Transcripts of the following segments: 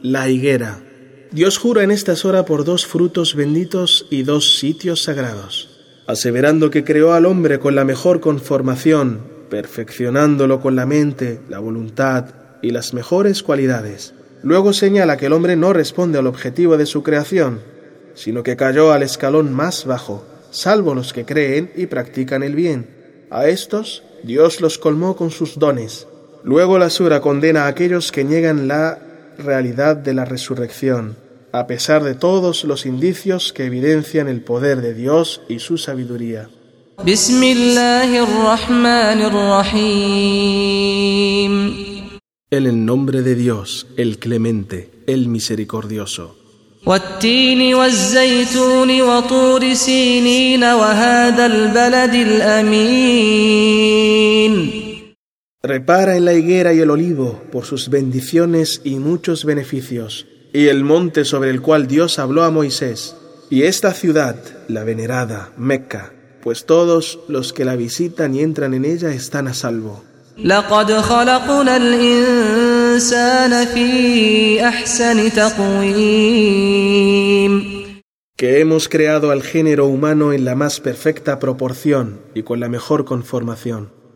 La higuera. Dios jura en esta hora por dos frutos benditos y dos sitios sagrados, aseverando que creó al hombre con la mejor conformación, perfeccionándolo con la mente, la voluntad y las mejores cualidades. Luego señala que el hombre no responde al objetivo de su creación, sino que cayó al escalón más bajo, salvo los que creen y practican el bien. A estos Dios los colmó con sus dones, Luego la sura condena a aquellos que niegan la realidad de la resurrección, a pesar de todos los indicios que evidencian el poder de Dios y su sabiduría. En el nombre de Dios, el clemente, el misericordioso. Repara en la higuera y el olivo por sus bendiciones y muchos beneficios, y el monte sobre el cual Dios habló a Moisés, y esta ciudad, la venerada, Meca, pues todos los que la visitan y entran en ella están a salvo. Que hemos creado al género humano en la más perfecta proporción y con la mejor conformación.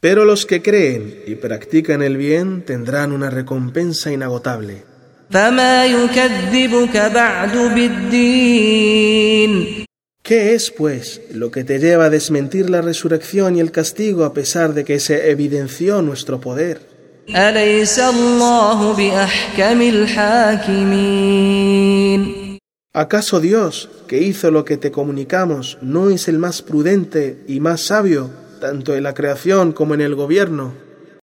Pero los que creen y practican el bien tendrán una recompensa inagotable. ¿Qué es, pues, lo que te lleva a desmentir la resurrección y el castigo a pesar de que se evidenció nuestro poder? ¿Acaso Dios, que hizo lo que te comunicamos, no es el más prudente y más sabio? Tanto en la creación como en el gobierno.